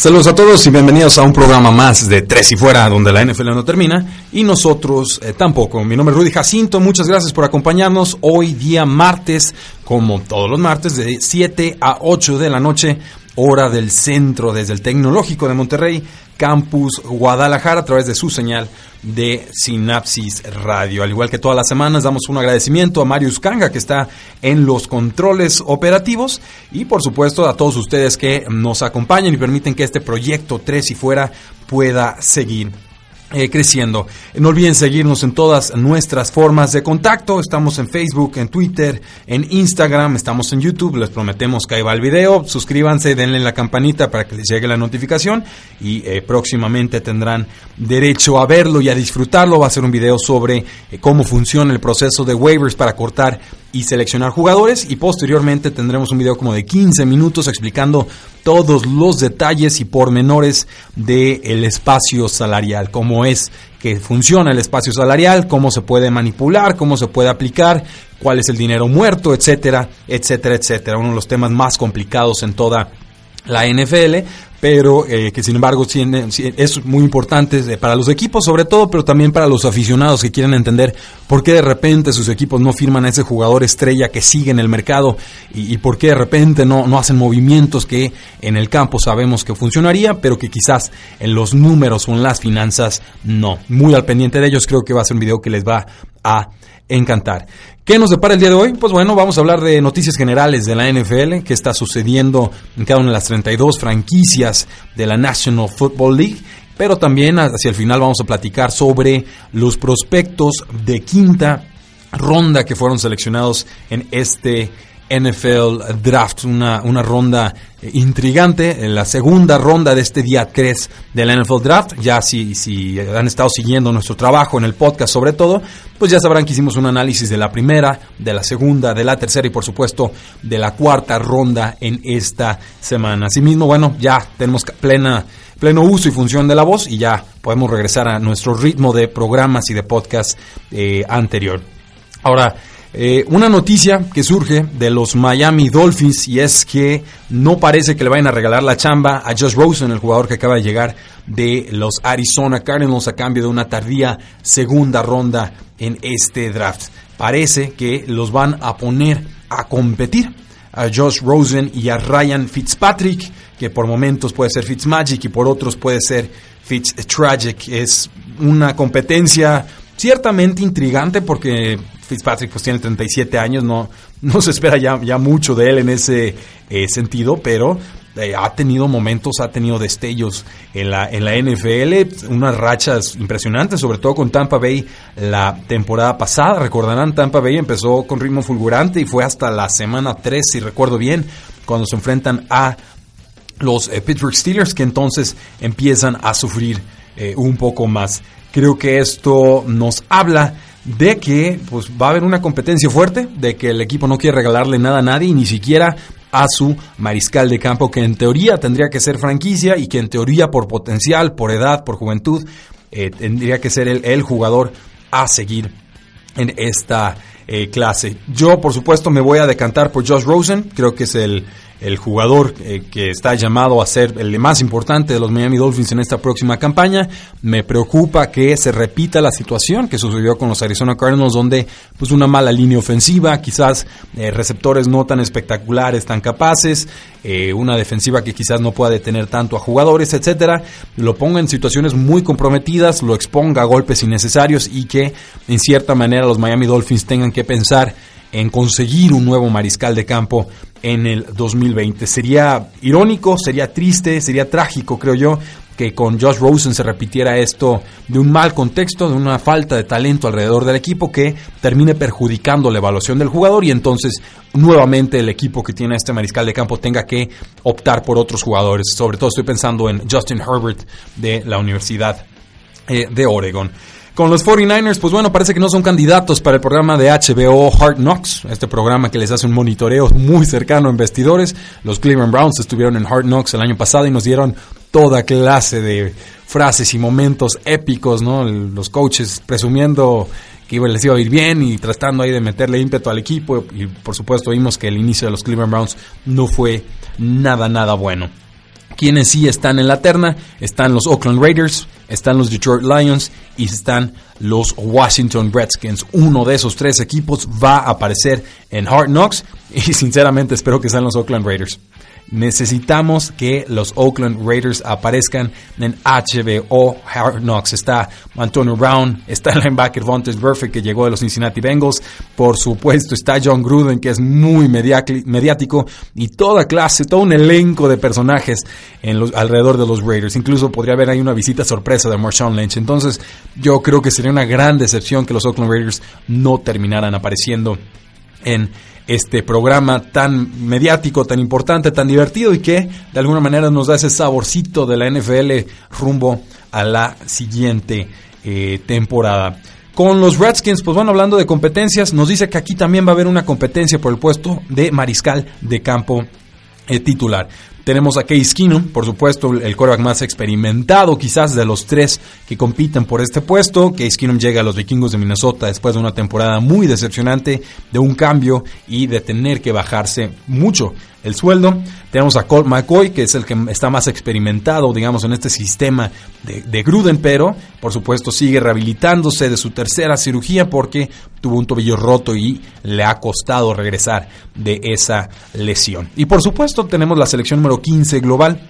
Saludos a todos y bienvenidos a un programa más de Tres y Fuera, donde la NFL no termina y nosotros eh, tampoco. Mi nombre es Rudy Jacinto, muchas gracias por acompañarnos hoy día martes, como todos los martes, de 7 a 8 de la noche, hora del centro, desde el Tecnológico de Monterrey, Campus Guadalajara, a través de su señal de Sinapsis Radio. Al igual que todas las semanas, damos un agradecimiento a Marius Kanga, que está en los controles operativos, y por supuesto a todos ustedes que nos acompañan y permiten que este proyecto 3 y fuera pueda seguir eh, creciendo. No olviden seguirnos en todas nuestras formas de contacto. Estamos en Facebook, en Twitter, en Instagram, estamos en YouTube. Les prometemos que ahí va el video. Suscríbanse, denle la campanita para que les llegue la notificación y eh, próximamente tendrán derecho a verlo y a disfrutarlo. Va a ser un video sobre eh, cómo funciona el proceso de waivers para cortar y seleccionar jugadores y posteriormente tendremos un video como de 15 minutos explicando todos los detalles y pormenores del espacio salarial, cómo es que funciona el espacio salarial, cómo se puede manipular, cómo se puede aplicar, cuál es el dinero muerto, etcétera, etcétera, etcétera. Uno de los temas más complicados en toda la NFL, pero eh, que sin embargo es muy importante para los equipos sobre todo, pero también para los aficionados que quieren entender por qué de repente sus equipos no firman a ese jugador estrella que sigue en el mercado y, por qué de repente no, no hacen movimientos que en el campo sabemos que funcionaría, pero que quizás en los números o en las finanzas no. Muy al pendiente de ellos, creo que va a ser un video que les va a encantar. ¿Qué nos depara el día de hoy? Pues bueno, vamos a hablar de noticias generales de la NFL, qué está sucediendo en cada una de las 32 franquicias de la National Football League, pero también hacia el final vamos a platicar sobre los prospectos de quinta ronda que fueron seleccionados en este NFL Draft, una, una ronda eh, intrigante, en la segunda ronda de este día 3 del NFL Draft. Ya si, si han estado siguiendo nuestro trabajo en el podcast sobre todo, pues ya sabrán que hicimos un análisis de la primera, de la segunda, de la tercera y por supuesto de la cuarta ronda en esta semana. Asimismo, bueno, ya tenemos plena pleno uso y función de la voz y ya podemos regresar a nuestro ritmo de programas y de podcast eh, anterior. Ahora, eh, una noticia que surge de los Miami Dolphins y es que no parece que le vayan a regalar la chamba a Josh Rosen, el jugador que acaba de llegar de los Arizona Cardinals a cambio de una tardía segunda ronda en este draft. Parece que los van a poner a competir a Josh Rosen y a Ryan Fitzpatrick, que por momentos puede ser Fitzmagic y por otros puede ser Fitztragic. Es una competencia ciertamente intrigante porque Fitzpatrick pues tiene 37 años, no, no se espera ya, ya mucho de él en ese eh, sentido, pero eh, ha tenido momentos, ha tenido destellos en la, en la NFL, unas rachas impresionantes, sobre todo con Tampa Bay la temporada pasada. Recordarán, Tampa Bay empezó con ritmo fulgurante y fue hasta la semana 3, si recuerdo bien, cuando se enfrentan a los eh, Pittsburgh Steelers, que entonces empiezan a sufrir un poco más. Creo que esto nos habla de que pues, va a haber una competencia fuerte, de que el equipo no quiere regalarle nada a nadie, ni siquiera a su mariscal de campo, que en teoría tendría que ser franquicia y que en teoría por potencial, por edad, por juventud, eh, tendría que ser el, jugador a seguir en esta eh, clase. Yo, por supuesto, me voy a decantar por Josh Rosen, creo que es el, el jugador eh, que está llamado a ser el más importante de los Miami Dolphins en esta próxima campaña. Me preocupa que se repita la situación que sucedió con los Arizona Cardinals, donde pues una mala línea ofensiva, quizás eh, receptores no tan espectaculares, tan capaces, eh, una defensiva que quizás no pueda detener tanto a jugadores, etcétera, lo ponga en situaciones muy comprometidas, lo exponga a golpes innecesarios y que en cierta manera los Miami Dolphins tengan que pensar en conseguir un nuevo mariscal de campo en el 2020. Sería irónico, sería triste, sería trágico, creo yo, que con Josh Rosen se repitiera esto de un mal contexto, de una falta de talento alrededor del equipo que termine perjudicando la evaluación del jugador y entonces nuevamente el equipo que tiene este mariscal de campo tenga que optar por otros jugadores. Sobre todo estoy pensando en Justin Herbert de la Universidad eh, de Oregon. Con los 49ers, pues bueno, parece que no son candidatos para el programa de HBO Hard Knocks, este programa que les hace un monitoreo muy cercano en vestidores. Los Cleveland Browns estuvieron en Hard Knocks el año pasado y nos dieron toda clase de frases y momentos épicos, ¿no? Los coaches presumiendo que les iba a ir bien y tratando ahí de meterle ímpetu al equipo y por supuesto vimos que el inicio de los Cleveland Browns no fue nada, nada bueno. Quienes sí están en la terna están los Oakland Raiders, están los Detroit Lions y están los Washington Redskins. Uno de esos tres equipos va a aparecer en Hard Knocks y sinceramente espero que sean los Oakland Raiders. Necesitamos que los Oakland Raiders aparezcan en HBO Hard Knocks. Está Antonio Brown, está el linebacker Vontaze Burfict que llegó de los Cincinnati Bengals. Por supuesto está John Gruden que es muy mediático y toda clase, todo un elenco de personajes alrededor de los Raiders. Incluso podría haber ahí una visita sorpresa de Marshawn Lynch. Entonces yo creo que sería una gran decepción que los Oakland Raiders no terminaran apareciendo en este programa tan mediático, tan importante, tan divertido y que de alguna manera nos da ese saborcito de la NFL rumbo a la siguiente eh, temporada. Con los Redskins, pues bueno, hablando de competencias, nos dice que aquí también va a haber una competencia por el puesto de mariscal de campo eh, titular. Tenemos a Case Keenum, por supuesto, el quarterback más experimentado quizás de los tres que compiten por este puesto. Case Keenum llega a los vikingos de Minnesota después de una temporada muy decepcionante, de un cambio y de tener que bajarse mucho el sueldo. Tenemos a Colt McCoy, que es el que está más experimentado, digamos, en este sistema de, Gruden, pero por supuesto sigue rehabilitándose de su tercera cirugía porque tuvo un tobillo roto y le ha costado regresar de esa lesión. Y por supuesto tenemos la selección número 15 global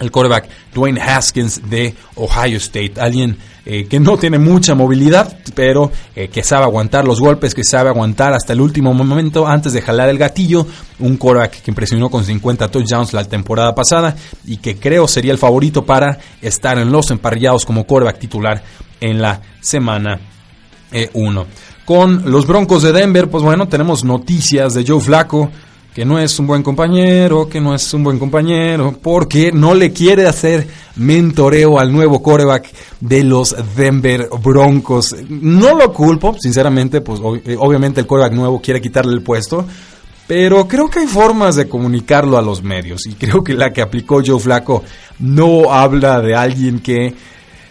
el quarterback Dwayne Haskins de Ohio State, alguien eh, que no tiene mucha movilidad, pero eh, que sabe aguantar los golpes, que sabe aguantar hasta el último momento antes de jalar el gatillo, un quarterback que impresionó con 50 touchdowns la temporada pasada y que creo sería el favorito para estar en los emparrillados como quarterback titular en la semana 1. Eh, con los Broncos de Denver, pues bueno, tenemos noticias de Joe Flacco, que no es un buen compañero, que no es un buen compañero, porque no le quiere hacer mentoreo al nuevo coreback de los Denver Broncos. No lo culpo, sinceramente, pues eh, obviamente el coreback nuevo quiere quitarle el puesto, pero creo que hay formas de comunicarlo a los medios y creo que la que aplicó Joe Flaco no habla de alguien que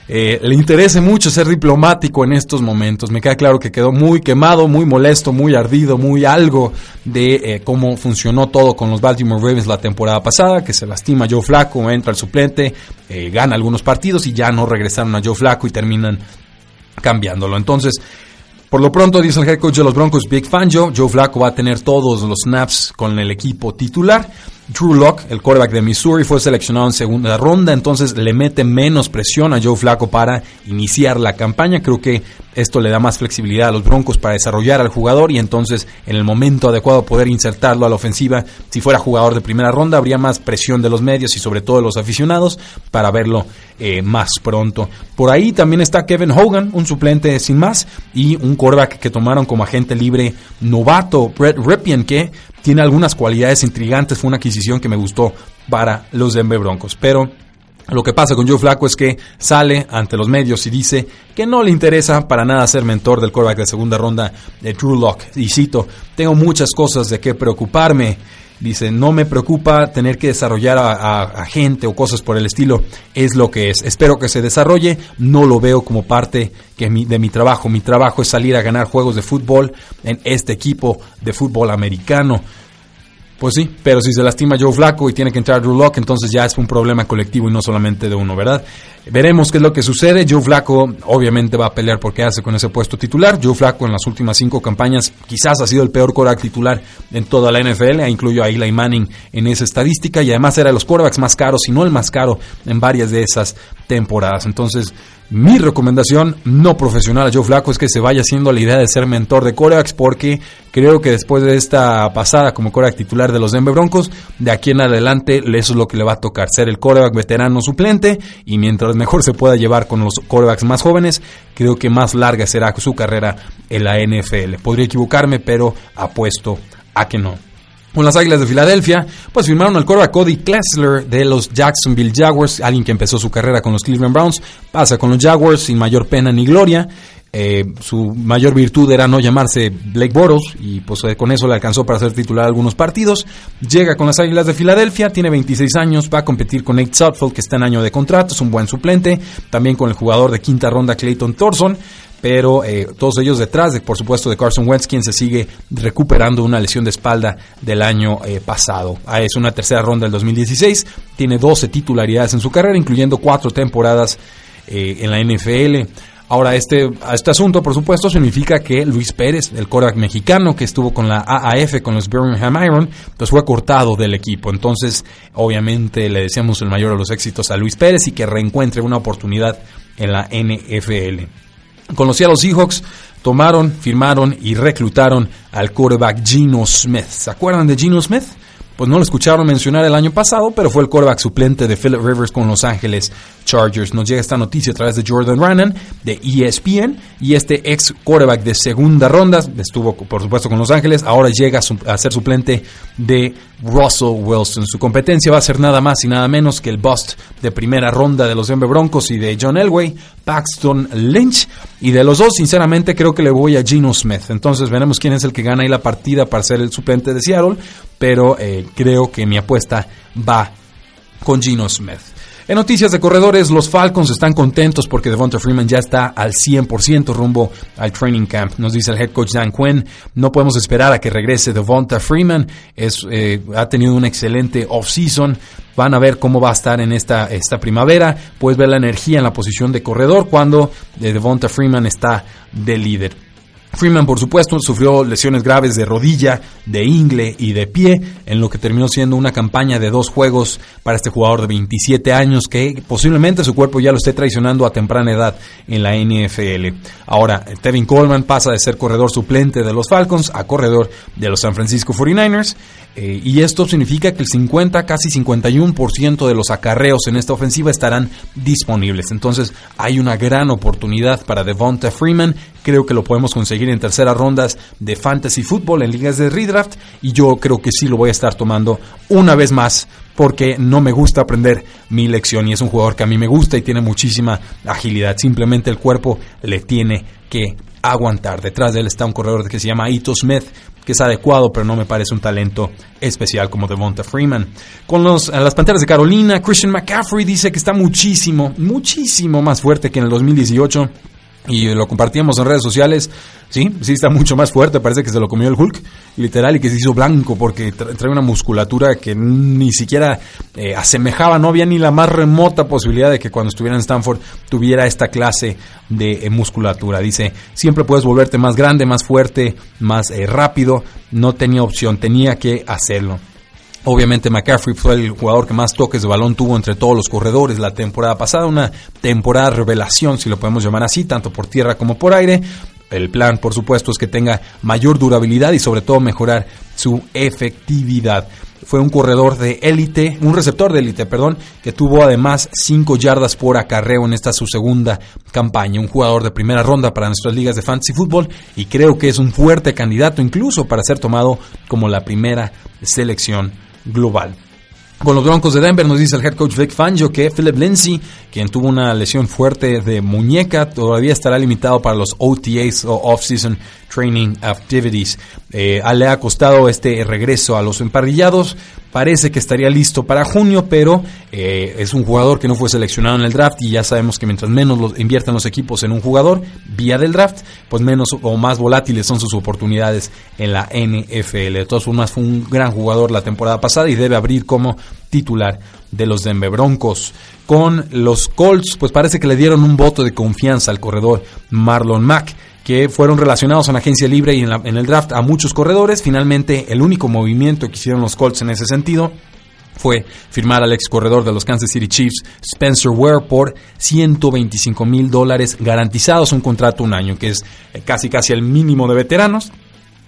eh, le interese mucho ser diplomático en estos momentos. Me queda claro que quedó muy quemado, muy molesto, muy ardido, muy algo de eh, cómo funcionó todo con los Baltimore Ravens la temporada pasada, que se lastima Joe Flaco, entra el suplente, eh, gana algunos partidos y ya no regresaron a Joe Flaco y terminan cambiándolo. Entonces, por lo pronto, dice el head coach de los Broncos, Big Fan Joe, Flaco va a tener todos los snaps con el equipo titular. Drew Locke, el quarterback de Missouri, fue seleccionado en segunda ronda, entonces le mete menos presión a Joe Flaco para iniciar la campaña. Creo que esto le da más flexibilidad a los Broncos para desarrollar al jugador y entonces en el momento adecuado poder insertarlo a la ofensiva. Si fuera jugador de primera ronda, habría más presión de los medios y sobre todo de los aficionados para verlo eh, más pronto. Por ahí también está Kevin Hogan, un suplente sin más, y un quarterback que tomaron como agente libre novato, Brett Ripien, que tiene algunas cualidades intrigantes. Fue una adquisición que me gustó para los Denver Broncos. Pero lo que pasa con Joe Flaco es que sale ante los medios y dice que no le interesa para nada ser mentor del quarterback de segunda ronda de Drew Locke. Y cito, tengo muchas cosas de qué preocuparme. Dice, no me preocupa tener que desarrollar a, gente o cosas por el estilo, es lo que es. Espero que se desarrolle, no lo veo como parte que de mi trabajo. Mi trabajo es salir a ganar juegos de fútbol en este equipo de fútbol americano. Pues sí, pero si se lastima Joe Flaco y tiene que entrar Drew Locke, entonces ya es un problema colectivo y no solamente de uno, ¿verdad? Veremos qué es lo que sucede. Joe Flaco obviamente va a pelear porque hace con ese puesto titular. Joe Flaco en las últimas cinco campañas quizás ha sido el peor quarterback titular en toda la NFL. Incluyo a Eli Manning en esa estadística y además era de los quarterbacks más caros, si no el más caro en varias de esas temporadas. Entonces, mi recomendación no profesional a Joe Flaco es que se vaya haciendo la idea de ser mentor de corebacks porque creo que después de esta pasada como coreback titular de los Denver Broncos, de aquí en adelante eso es lo que le va a tocar, ser el coreback veterano suplente y mientras mejor se pueda llevar con los corebacks más jóvenes, creo que más larga será su carrera en la NFL. Podría equivocarme, pero apuesto a que no. Con las Águilas de Filadelfia, pues firmaron al a Cody Klessler de los Jacksonville Jaguars, alguien que empezó su carrera con los Cleveland Browns, pasa con los Jaguars sin mayor pena ni gloria. Eh, su mayor virtud era no llamarse Blake Bortles y pues eh, con eso le alcanzó para ser titular algunos partidos. Llega con las Águilas de Filadelfia, tiene 26 años, va a competir con Nate Sutfield que está en año de contrato, es un buen suplente, también con el jugador de quinta ronda Clayton Thorson pero eh, todos ellos detrás, de, por supuesto, de Carson Wentz, quien se sigue recuperando una lesión de espalda del año eh, pasado. Ah, es una tercera ronda del 2016, tiene 12 titularidades en su carrera, incluyendo cuatro temporadas eh, en la NFL. Ahora, este, este asunto, por supuesto, significa que Luis Pérez, el quarterback mexicano que estuvo con la AAF, con los Birmingham Iron, pues fue cortado del equipo. Entonces, obviamente, le deseamos el mayor de los éxitos a Luis Pérez y que reencuentre una oportunidad en la NFL. A los Seahawks, tomaron, firmaron y reclutaron al quarterback Geno Smith. ¿Se acuerdan de Geno Smith? Pues no lo escucharon mencionar el año pasado, pero fue el quarterback suplente de Philip Rivers con Los Ángeles Chargers. Nos llega esta noticia a través de Jordan Rannan de ESPN y este ex quarterback de segunda ronda estuvo por supuesto con Los Ángeles, ahora llega a ser suplente de Russell Wilson. Su competencia va a ser nada más y nada menos que el bust de primera ronda de los Denver Broncos y de John Elway, Paxton Lynch y de los dos sinceramente creo que le voy a Geno Smith. Entonces veremos quién es el que gana ahí la partida para ser el suplente de Seattle, pero eh, creo que mi apuesta va con Geno Smith. En noticias de corredores, los Falcons están contentos porque Devonta Freeman ya está al 100% rumbo al training camp. Nos dice el head coach Dan Quinn, no podemos esperar a que regrese Devonta Freeman. Es, eh, ha tenido un excelente off-season. Van a ver cómo va a estar en esta, esta primavera. Puedes ver la energía en la posición de corredor cuando eh, Devonta Freeman está de líder. Freeman, por supuesto, sufrió lesiones graves de rodilla, de ingle y de pie, en lo que terminó siendo una campaña de dos juegos para este jugador de 27 años que posiblemente su cuerpo ya lo esté traicionando a temprana edad en la NFL. Ahora, Tevin Coleman pasa de ser corredor suplente de los Falcons a corredor de los San Francisco 49ers eh, y esto significa que el 50, casi 51% de los acarreos en esta ofensiva estarán disponibles. Entonces hay una gran oportunidad para Devonta Freeman. Creo que lo podemos conseguir en terceras rondas de Fantasy Football en ligas de redraft. Y yo creo que sí lo voy a estar tomando una vez más porque no me gusta aprender mi lección. Y es un jugador que a mí me gusta y tiene muchísima agilidad. Simplemente el cuerpo le tiene que aguantar. Detrás de él está un corredor que se llama Ito Smith, que es adecuado, pero no me parece un talento especial como Devonta Freeman. Con los, las Panteras de Carolina, Christian McCaffrey dice que está muchísimo, muchísimo más fuerte que en el 2018 y lo compartíamos en redes sociales, sí, sí está mucho más fuerte, parece que se lo comió el Hulk, literal, y que se hizo blanco porque trae una musculatura que ni siquiera eh, asemejaba, no había ni la más remota posibilidad de que cuando estuviera en Stanford tuviera esta clase de eh, musculatura. Dice, siempre puedes volverte más grande, más fuerte, más eh, rápido, no tenía opción, tenía que hacerlo. Obviamente McCaffrey fue el jugador que más toques de balón tuvo entre todos los corredores la temporada pasada, una temporada revelación, si lo podemos llamar así, tanto por tierra como por aire. El plan, por supuesto, es que tenga mayor durabilidad y sobre todo mejorar su efectividad. Fue un corredor de élite, un receptor de élite, perdón, que tuvo además 5 yardas por acarreo en esta su segunda campaña. Un jugador de primera ronda para nuestras ligas de fantasy fútbol y creo que es un fuerte candidato incluso para ser tomado como la primera selección global. Con los Broncos de Denver nos dice el head coach Vic Fangio que Philip Lindsay, quien tuvo una lesión fuerte de muñeca, todavía estará limitado para los OTAs o Off-Season Training Activities. Eh, le ha costado este regreso a los emparrillados. Parece que estaría listo para junio, pero eh, es un jugador que no fue seleccionado en el draft y ya sabemos que mientras menos los, inviertan los equipos en un jugador vía del draft, pues menos o más volátiles son sus oportunidades en la NFL. De todas formas, fue un gran jugador la temporada pasada y debe abrir como titular de los Denver Broncos. Con los Colts, pues parece que le dieron un voto de confianza al corredor Marlon Mack que fueron relacionados en agencia libre y en, el draft a muchos corredores. Finalmente, el único movimiento que hicieron los Colts en ese sentido fue firmar al ex corredor de los Kansas City Chiefs, Spencer Ware, por 125 mil dólares garantizados, un contrato un año, que es casi casi el mínimo de veteranos.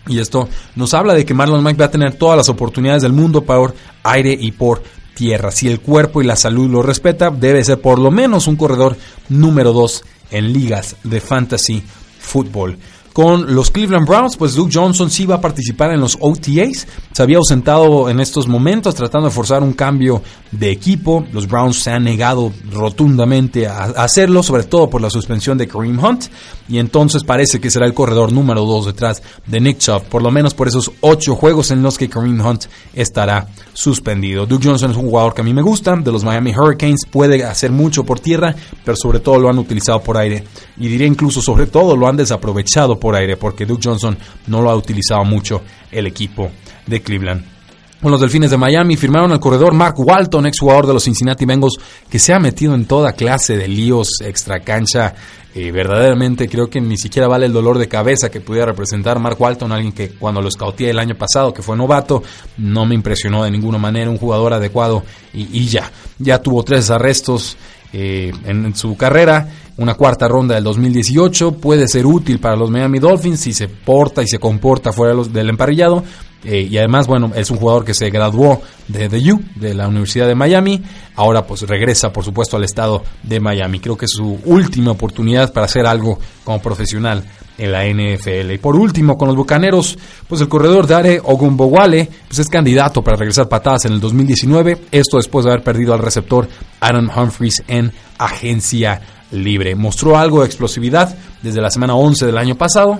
Y esto nos habla de que Marlon Mack va a tener todas las oportunidades del mundo por aire y por tierra. Si el cuerpo y la salud lo respeta, debe ser por lo menos un corredor número 2 en ligas de fantasy fútbol. Con los Cleveland Browns, pues Duke Johnson sí va a participar en los OTAs. Se había ausentado en estos momentos tratando de forzar un cambio de equipo. Los Browns se han negado rotundamente a hacerlo, sobre todo por la suspensión de Kareem Hunt. Y entonces parece que será el corredor número 2 detrás de Nick Chubb, por lo menos por esos 8 juegos en los que Kareem Hunt estará suspendido. Duke Johnson es un jugador que a mí me gusta, de los Miami Hurricanes, puede hacer mucho por tierra, pero sobre todo lo han utilizado por aire. Y diría incluso sobre todo lo han desaprovechado por aire, porque Duke Johnson no lo ha utilizado mucho el equipo de Cleveland. Con los Delfines de Miami firmaron al corredor Mark Walton, ex jugador de los Cincinnati Bengals, que se ha metido en toda clase de líos extra cancha. Eh, verdaderamente creo que ni siquiera vale el dolor de cabeza que pudiera representar Mark Walton, alguien que cuando lo escauteé el año pasado, que fue novato, no me impresionó de ninguna manera, un jugador adecuado y, ya, ya tuvo tres arrestos eh, en, su carrera una cuarta ronda del 2018 puede ser útil para los Miami Dolphins si se porta y se comporta fuera del emparrillado. Eh, y además, bueno, es un jugador que se graduó de The U, de la Universidad de Miami. Ahora pues regresa, por supuesto, al estado de Miami. Creo que es su última oportunidad para hacer algo como profesional en la NFL. Y por último, con los Bucaneros, pues el corredor Dare Ogumbowale pues es candidato para regresar patadas en el 2019. Esto después de haber perdido al receptor Aaron Humphries en agencia libre. Mostró algo de explosividad desde la semana 11 del año pasado,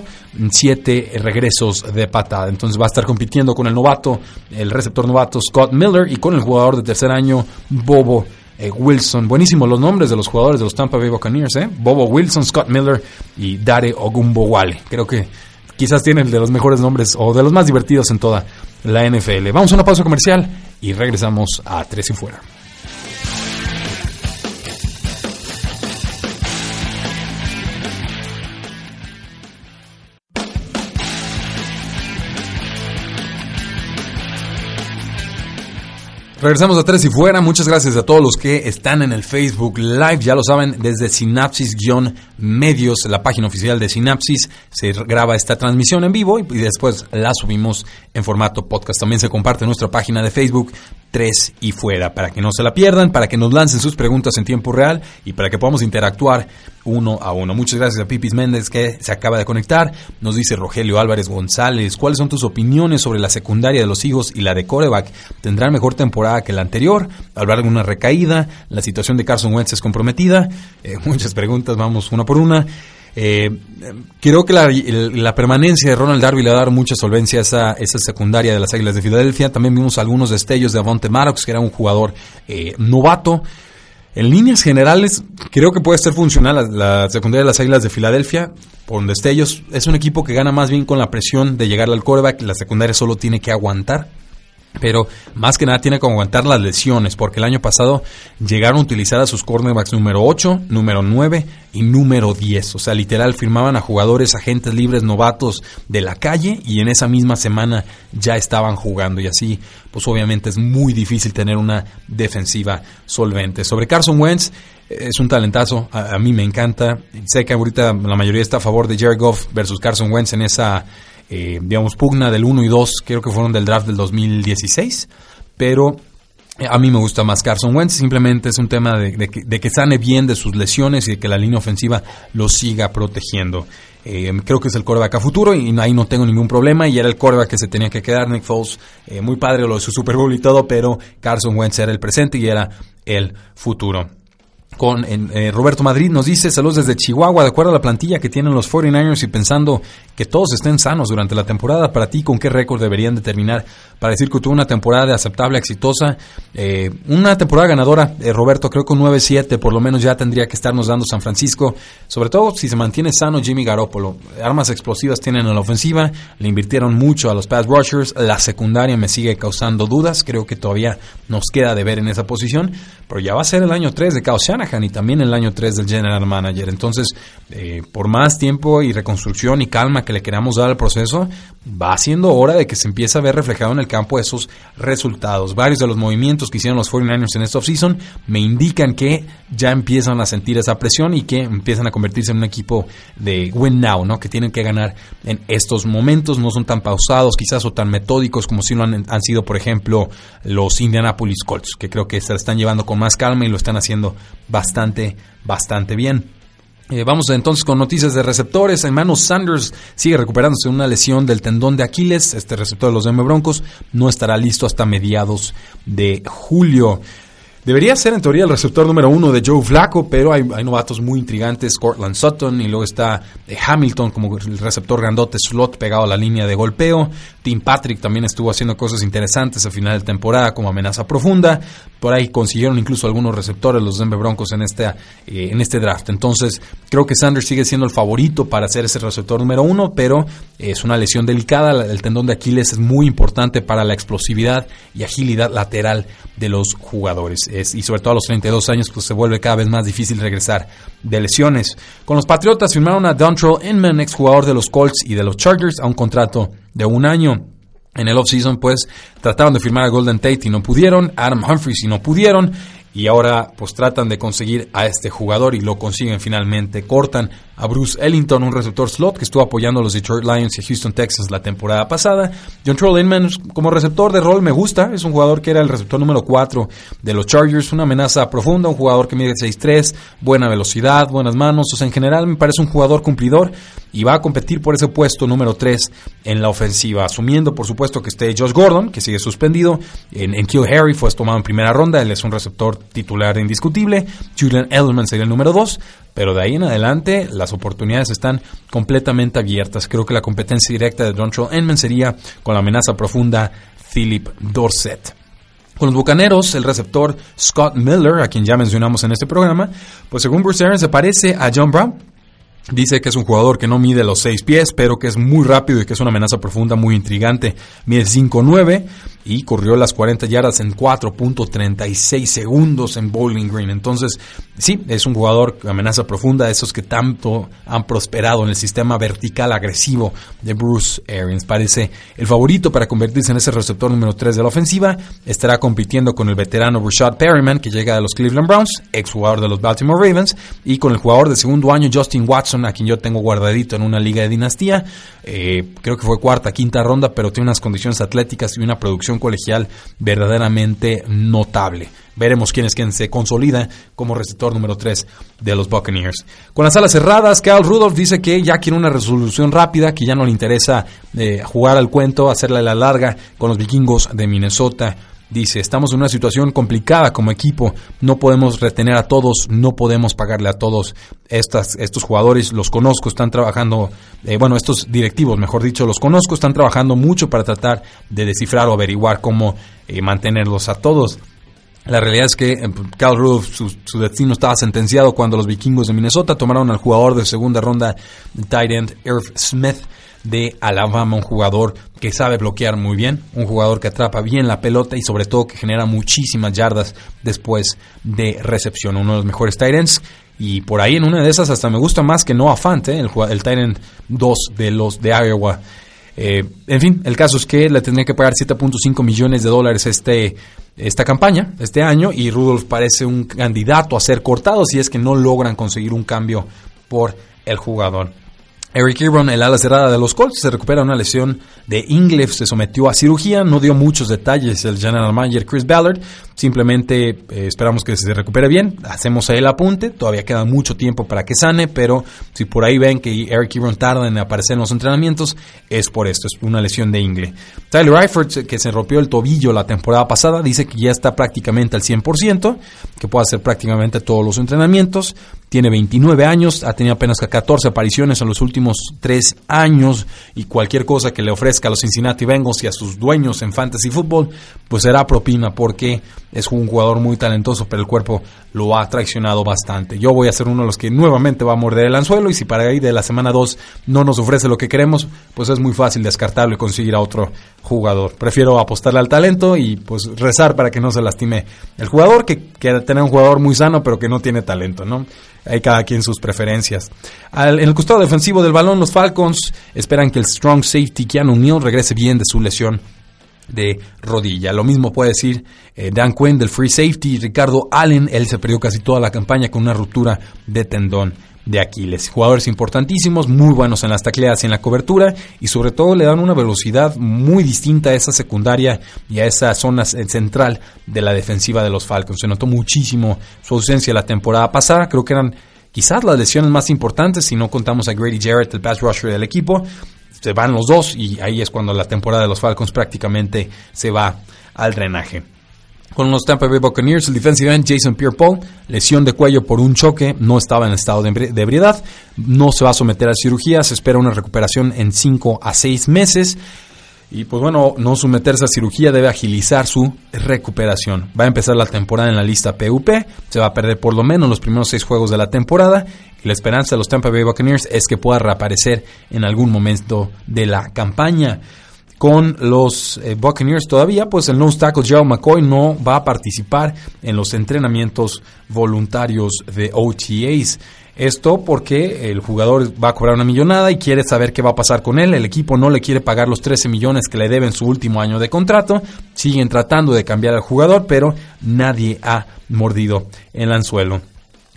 siete regresos de patada. Entonces va a estar compitiendo con el novato, el receptor novato Scott Miller y con el jugador de tercer año Bobo eh, Wilson. Buenísimos los nombres de los jugadores de los Tampa Bay Buccaneers, ¿eh? Bobo Wilson, Scott Miller y Dare Ogumbowale. Creo que quizás tienen de los mejores nombres o de los más divertidos en toda la NFL. Vamos a una pausa comercial y regresamos a Tres y Fuera. Regresamos a Tres y Fuera. Muchas gracias a todos los que están en el Facebook Live. Ya lo saben, desde Sinapsis-Medios, la página oficial de Sinapsis, se graba esta transmisión en vivo y después la subimos en formato podcast. También se comparte nuestra página de Facebook Tres y Fuera, para que no se la pierdan, para que nos lancen sus preguntas en tiempo real y para que podamos interactuar uno a uno. Muchas gracias a Pipis Méndez que se acaba de conectar. Nos dice Rogelio Álvarez González, ¿cuáles son tus opiniones sobre la secundaria de los hijos y la de coreback? ¿Tendrá mejor temporada que la anterior? ¿Hablar de una recaída? ¿La situación de Carson Wentz es comprometida? Eh, muchas preguntas, vamos una por una. Eh, creo que la, permanencia de Ronald Darby le va a dar mucha solvencia a esa, esa, secundaria de las Águilas de Filadelfia. También vimos algunos destellos de Avonte Maddox, que era un jugador eh, novato. En líneas generales, creo que puede ser funcional la, secundaria de las Águilas de Filadelfia. Por destellos, es un equipo que gana más bien con la presión de llegar al coreback. La secundaria solo tiene que aguantar pero más que nada tiene que aguantar las lesiones, porque el año pasado llegaron a utilizar a sus cornerbacks número 8, número 9 y número 10. O sea, literal firmaban a jugadores, agentes libres, novatos de la calle y en esa misma semana ya estaban jugando. Y así, pues obviamente es muy difícil tener una defensiva solvente. Sobre Carson Wentz, es un talentazo, a, mí me encanta. Sé que ahorita la mayoría está a favor de Jared Goff versus Carson Wentz en esa eh, digamos, pugna del 1 y 2, creo que fueron del draft del 2016, pero eh, a mí me gusta más Carson Wentz, simplemente es un tema de, que, sane bien de sus lesiones y de que la línea ofensiva lo siga protegiendo. Eh, creo que es el coreback a futuro y ahí no tengo ningún problema. Y era el coreback que se tenía que quedar. Nick Foles, muy padre lo de su Super Bowl y todo, pero Carson Wentz era el presente y era el futuro con eh, Roberto Madrid nos dice saludos desde Chihuahua, de acuerdo a la plantilla que tienen los 49ers y pensando que todos estén sanos durante la temporada, para ti, ¿con qué récord deberían determinar para decir que tuvo una temporada aceptable, exitosa? Eh, una temporada ganadora, eh, Roberto, creo que un 9-7 por lo menos ya tendría que estarnos dando San Francisco, sobre todo si se mantiene sano Jimmy Garoppolo. Armas explosivas tienen en la ofensiva, le invirtieron mucho a los pass rushers, la secundaria me sigue causando dudas, creo que todavía nos queda de ver en esa posición, pero ya va a ser el año 3 de Kyle Y también el año 3 del general manager. Entonces, eh, por más tiempo y reconstrucción y calma que le queramos dar al proceso, va siendo hora de que se empiece a ver reflejado en el campo esos resultados. Varios de los movimientos que hicieron los 49ers en esta offseason me indican que ya empiezan a sentir esa presión y que empiezan a convertirse en un equipo de win now, ¿no? Que tienen que ganar en estos momentos, no son tan pausados quizás o tan metódicos como si lo han, han sido, por ejemplo, los Indianapolis Colts, que creo que se están llevando con más calma y lo están haciendo bastante, bastante bien. Eh, vamos entonces con noticias de receptores. Hermano Sanders sigue recuperándose de una lesión del tendón de Aquiles. Este receptor de los M Broncos no estará listo hasta mediados de julio. Debería ser en teoría el receptor número uno de Joe Flacco, pero hay, novatos muy intrigantes, Cortland Sutton y luego está eh, Hamilton como el receptor grandote slot pegado a la línea de golpeo. Tim Patrick también estuvo haciendo cosas interesantes a final de temporada como amenaza profunda. Por ahí consiguieron incluso algunos receptores los Denver Broncos en este, eh, en este draft. Entonces creo que Sanders sigue siendo el favorito para ser ese receptor número uno, pero es una lesión delicada. El tendón de Aquiles es muy importante para la explosividad y agilidad lateral de los jugadores y sobre todo a los 32 años pues se vuelve cada vez más difícil regresar de lesiones. Con los Patriotas firmaron a Dontrell Inman, exjugador de los Colts y de los Chargers, a un contrato de un año. En el offseason, pues, trataron de firmar a Golden Tate y no pudieron, Adam Humphries y no pudieron, y ahora pues tratan de conseguir a este jugador y lo consiguen finalmente. Cortan a Bruce Ellington, un receptor slot que estuvo apoyando a los Detroit Lions y Houston Texans la temporada pasada. John Inman como receptor de rol me gusta, es un jugador que era el receptor número 4 de los Chargers, una amenaza profunda, un jugador que mide 6'3, buena velocidad, buenas manos, o sea, en general me parece un jugador cumplidor y va a competir por ese puesto número 3 en la ofensiva, asumiendo por supuesto que esté Josh Gordon, que sigue suspendido, en, en Kill Harry fue tomado en primera ronda, él es un receptor titular indiscutible, Julian Edelman sería el número 2, pero de ahí en adelante las oportunidades están completamente abiertas. Creo que la competencia directa de Dontrell Enman sería con la amenaza profunda Philip Dorset. Con los Bucaneros, el receptor Scott Miller, a quien ya mencionamos en este programa, pues según Bruce Arians se parece a John Brown, Dice que es un jugador que no mide los 6 pies, pero que es muy rápido y que es una amenaza profunda muy intrigante. Mide 5'9 y corrió las 40 yardas en 4.36 segundos en Bowling Green. Entonces, sí, es un jugador amenaza profunda, esos que tanto han prosperado en el sistema vertical agresivo de Bruce Arians. Parece el favorito para convertirse en ese receptor número 3 de la ofensiva. Estará compitiendo con el veterano Rashad Perryman, que llega de los Cleveland Browns, ex jugador de los Baltimore Ravens, y con el jugador de segundo año Justin Watson, a quien yo tengo guardadito en una liga de dinastía. Eh, creo que fue cuarta, quinta ronda, pero tiene unas condiciones atléticas y una producción colegial verdaderamente notable. Veremos quién es quien se consolida como receptor número 3 de los Buccaneers. Con las alas cerradas, Carl Rudolph dice que ya quiere una resolución rápida, que ya no le interesa eh, jugar al cuento, hacerle la larga con los vikingos de Minnesota. Dice, estamos en una situación complicada como equipo, no podemos retener a todos, no podemos pagarle a todos. Estas, estos jugadores, los conozco, están trabajando, eh, bueno, estos directivos, mejor dicho, los conozco, están trabajando mucho para tratar de descifrar o averiguar cómo eh, mantenerlos a todos. La realidad es que Cal eh, Rudolph, su, destino estaba sentenciado cuando los vikingos de Minnesota tomaron al jugador de segunda ronda, tight end Irv Smith, de Alabama, un jugador que sabe bloquear muy bien, un jugador que atrapa bien la pelota y sobre todo que genera muchísimas yardas después de recepción, uno de los mejores ends. Y por ahí en una de esas hasta me gusta más que Noah Fant, ¿eh? el, el end 2 de los de Iowa. Eh, en fin, el caso es que le tendría que pagar 7.5 millones de dólares este, esta campaña, este año, y Rudolph parece un candidato a ser cortado si es que no logran conseguir un cambio por el jugador. Eric Ebron, el ala cerrada de los Colts, se recupera una lesión de ingle, se sometió a cirugía, no dio muchos detalles el general manager Chris Ballard, simplemente eh, esperamos que se recupere bien, hacemos ahí el apunte, todavía queda mucho tiempo para que sane, pero si por ahí ven que Eric Ebron tarda en aparecer en los entrenamientos, es por esto, es una lesión de ingle. Tyler Eifert, que se rompió el tobillo la temporada pasada, dice que ya está prácticamente al 100%, que puede hacer prácticamente todos los entrenamientos, tiene 29 años, ha tenido apenas 14 apariciones en los últimos 3 años y cualquier cosa que le ofrezca a los Cincinnati Bengals y a sus dueños en fantasy football, pues será propina porque es un jugador muy talentoso, pero el cuerpo lo ha traicionado bastante. Yo voy a ser uno de los que nuevamente va a morder el anzuelo y si para ahí de la semana 2 no nos ofrece lo que queremos, pues es muy fácil descartarlo y conseguir a otro jugador. Prefiero apostarle al talento y pues rezar para que no se lastime el jugador, que quiere tener un jugador muy sano pero que no tiene talento, ¿no? Hay cada quien sus preferencias. en el costado defensivo del balón, los Falcons esperan que el strong safety Keanu Neal regrese bien de su lesión de rodilla. Lo mismo puede decir eh, Dan Quinn del free safety, Ricardo Allen, él se perdió casi toda la campaña con una ruptura de tendón de Aquiles. Jugadores importantísimos, muy buenos en las tacleadas y en la cobertura y sobre todo le dan una velocidad muy distinta a esa secundaria y a esa zona central de la defensiva de los Falcons. Se notó muchísimo su ausencia la temporada pasada, creo que eran quizás las lesiones más importantes si no contamos a Grady Jarrett, el pass rusher del equipo, se van los dos y ahí es cuando la temporada de los Falcons prácticamente se va al drenaje. Con los Tampa Bay Buccaneers, el defensive end Jason Pierre-Paul, lesión de cuello por un choque, no estaba en estado de ebriedad, no se va a someter a cirugía, se espera una recuperación en 5 a 6 meses. Y pues bueno, no someterse a cirugía debe agilizar su recuperación. Va a empezar la temporada en la lista PUP, se va a perder por lo menos los primeros seis juegos de la temporada. Y la esperanza de los Tampa Bay Buccaneers es que pueda reaparecer en algún momento de la campaña. Con los eh, Buccaneers todavía, pues el nose tackle Joe McCoy no va a participar en los entrenamientos voluntarios de OTAs. Esto porque el jugador va a cobrar una millonada y quiere saber qué va a pasar con él. El equipo no le quiere pagar los 13 millones que le deben su último año de contrato. Siguen tratando de cambiar al jugador, pero nadie ha mordido el anzuelo.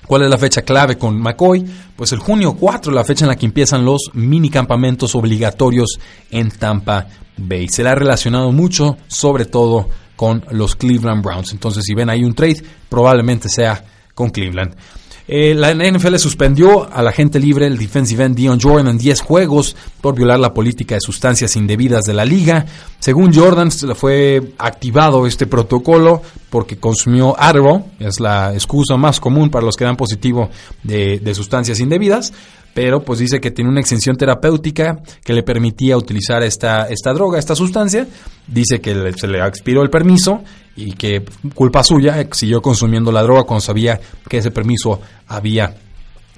¿Cuál es la fecha clave con McCoy? Pues el junio 4, la fecha en la que empiezan los mini campamentos obligatorios en Tampa Bay. Se le ha relacionado mucho, sobre todo con los Cleveland Browns. Entonces, si ven ahí un trade, probablemente sea con Cleveland. Eh, la NFL suspendió al agente libre, el defensive end Dion Jordan, en 10 juegos por violar la política de sustancias indebidas de la liga. Según Jordan, fue activado este protocolo porque consumió Adderall, es la excusa más común para los que dan positivo de, de sustancias indebidas pero pues dice que tiene una exención terapéutica que le permitía utilizar esta, esta droga, esta sustancia. Dice que se le expiró el permiso y que culpa suya siguió consumiendo la droga cuando sabía que ese permiso había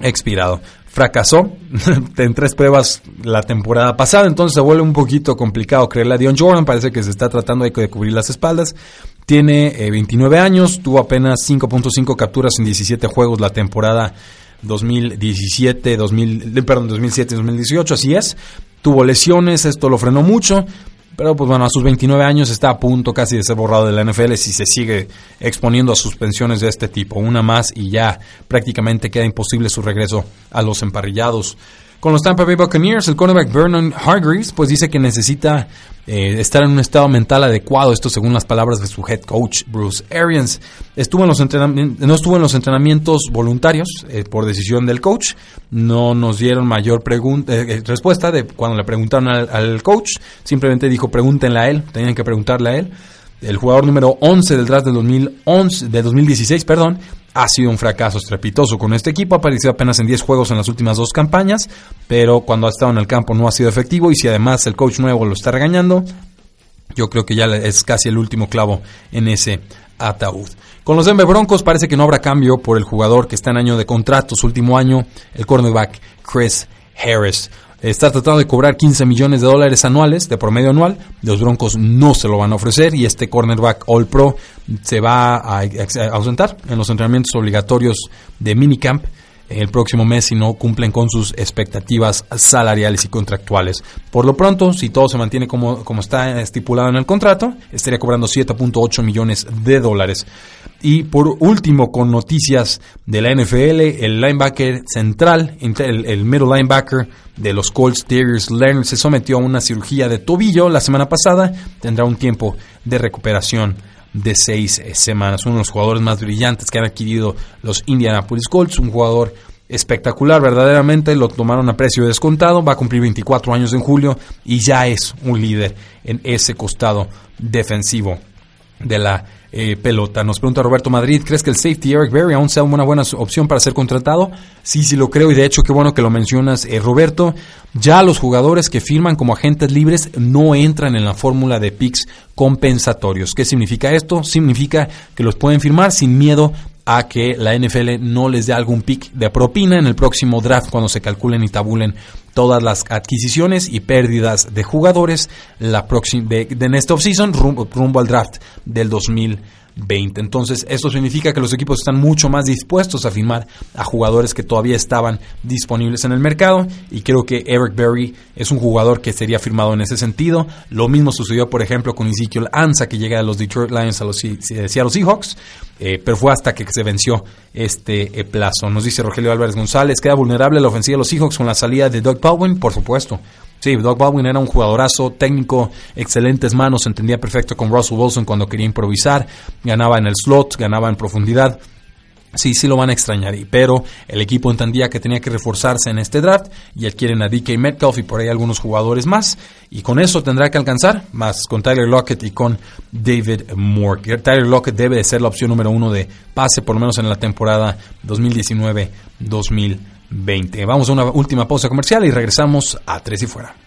expirado. Fracasó en tres pruebas la temporada pasada, entonces se vuelve un poquito complicado creerle a Dion Jordan. Parece que se está tratando de cubrir las espaldas. Tiene 29 eh, años, tuvo apenas 5.5 capturas en 17 juegos la temporada 2017, 2000, perdón, 2007, 2018, así es. Tuvo lesiones, esto lo frenó mucho, pero pues bueno, a sus 29 años está a punto casi de ser borrado de la NFL si se sigue exponiendo a suspensiones de este tipo. Una más y ya prácticamente queda imposible su regreso a los emparrillados. Con los Tampa Bay Buccaneers, el cornerback Vernon Hargreaves pues dice que necesita eh, estar en un estado mental adecuado, esto según las palabras de su head coach Bruce Arians. Estuvo en los no estuvo en los entrenamientos voluntarios eh, por decisión del coach, no nos dieron mayor eh, respuesta de cuando le preguntaron al, al, coach, simplemente dijo pregúntenle a él, tenían que preguntarle a él. El jugador número 11 del draft de 2011, de 2016, perdón, ha sido un fracaso estrepitoso con este equipo. Ha aparecido apenas en 10 juegos en las últimas dos campañas, pero cuando ha estado en el campo no ha sido efectivo. Y si además el coach nuevo lo está regañando, yo creo que ya es casi el último clavo en ese ataúd. Con los Denver Broncos parece que no habrá cambio por el jugador que está en año de contrato, su último año, el cornerback Chris Harris está tratando de cobrar 15 millones de dólares anuales de promedio anual. Los Broncos no se lo van a ofrecer y este cornerback All Pro se va a ausentar en los entrenamientos obligatorios de minicamp el próximo mes si no cumplen con sus expectativas salariales y contractuales. Por lo pronto, si todo se mantiene como, como está estipulado en el contrato, estaría cobrando 7.8 millones de dólares. Y por último, con noticias de la NFL, el linebacker central, el, middle linebacker de los Colts, Darius Leonard, se sometió a una cirugía de tobillo la semana pasada. Tendrá un tiempo de recuperación de seis semanas. Uno de los jugadores más brillantes que han adquirido los Indianapolis Colts, un jugador espectacular, verdaderamente lo tomaron a precio descontado, va a cumplir 24 años en julio y ya es un líder en ese costado defensivo de la eh, pelota. Nos pregunta Roberto Madrid, ¿crees que el safety Eric Berry aún sea una buena opción para ser contratado? Sí, sí lo creo y de hecho qué bueno que lo mencionas, eh, Roberto. Ya los jugadores que firman como agentes libres no entran en la fórmula de picks compensatorios. ¿Qué significa esto? Significa que los pueden firmar sin miedo a que la NFL no les dé algún pick de propina en el próximo draft cuando se calculen y tabulen todas las adquisiciones y pérdidas de jugadores la próxima de, en esta offseason rumbo, rumbo al draft del 2020. 20. Entonces, esto significa que los equipos están mucho más dispuestos a firmar a jugadores que todavía estaban disponibles en el mercado y creo que Eric Berry es un jugador que sería firmado en ese sentido. Lo mismo sucedió, por ejemplo, con Ezekiel Ansa, que llega a los Detroit Lions a los Seattle Seahawks, eh, pero fue hasta que se venció este eh, plazo. Nos dice Rogelio Álvarez González, ¿queda vulnerable la ofensiva de los Seahawks con la salida de Doug Baldwin? Por supuesto. Sí, Doug Baldwin era un jugadorazo técnico, excelentes manos, entendía perfecto con Russell Wilson cuando quería improvisar, ganaba en el slot, ganaba en profundidad. Sí, sí lo van a extrañar, pero el equipo entendía que tenía que reforzarse en este draft y adquieren a DK Metcalf y por ahí algunos jugadores más y con eso tendrá que alcanzar, más con Tyler Lockett y con David Moore. Tyler Lockett debe de ser la opción número uno de pase, por lo menos en la temporada 2019-2020. 20. Vamos a una última pausa comercial y regresamos a Tres y Fuera.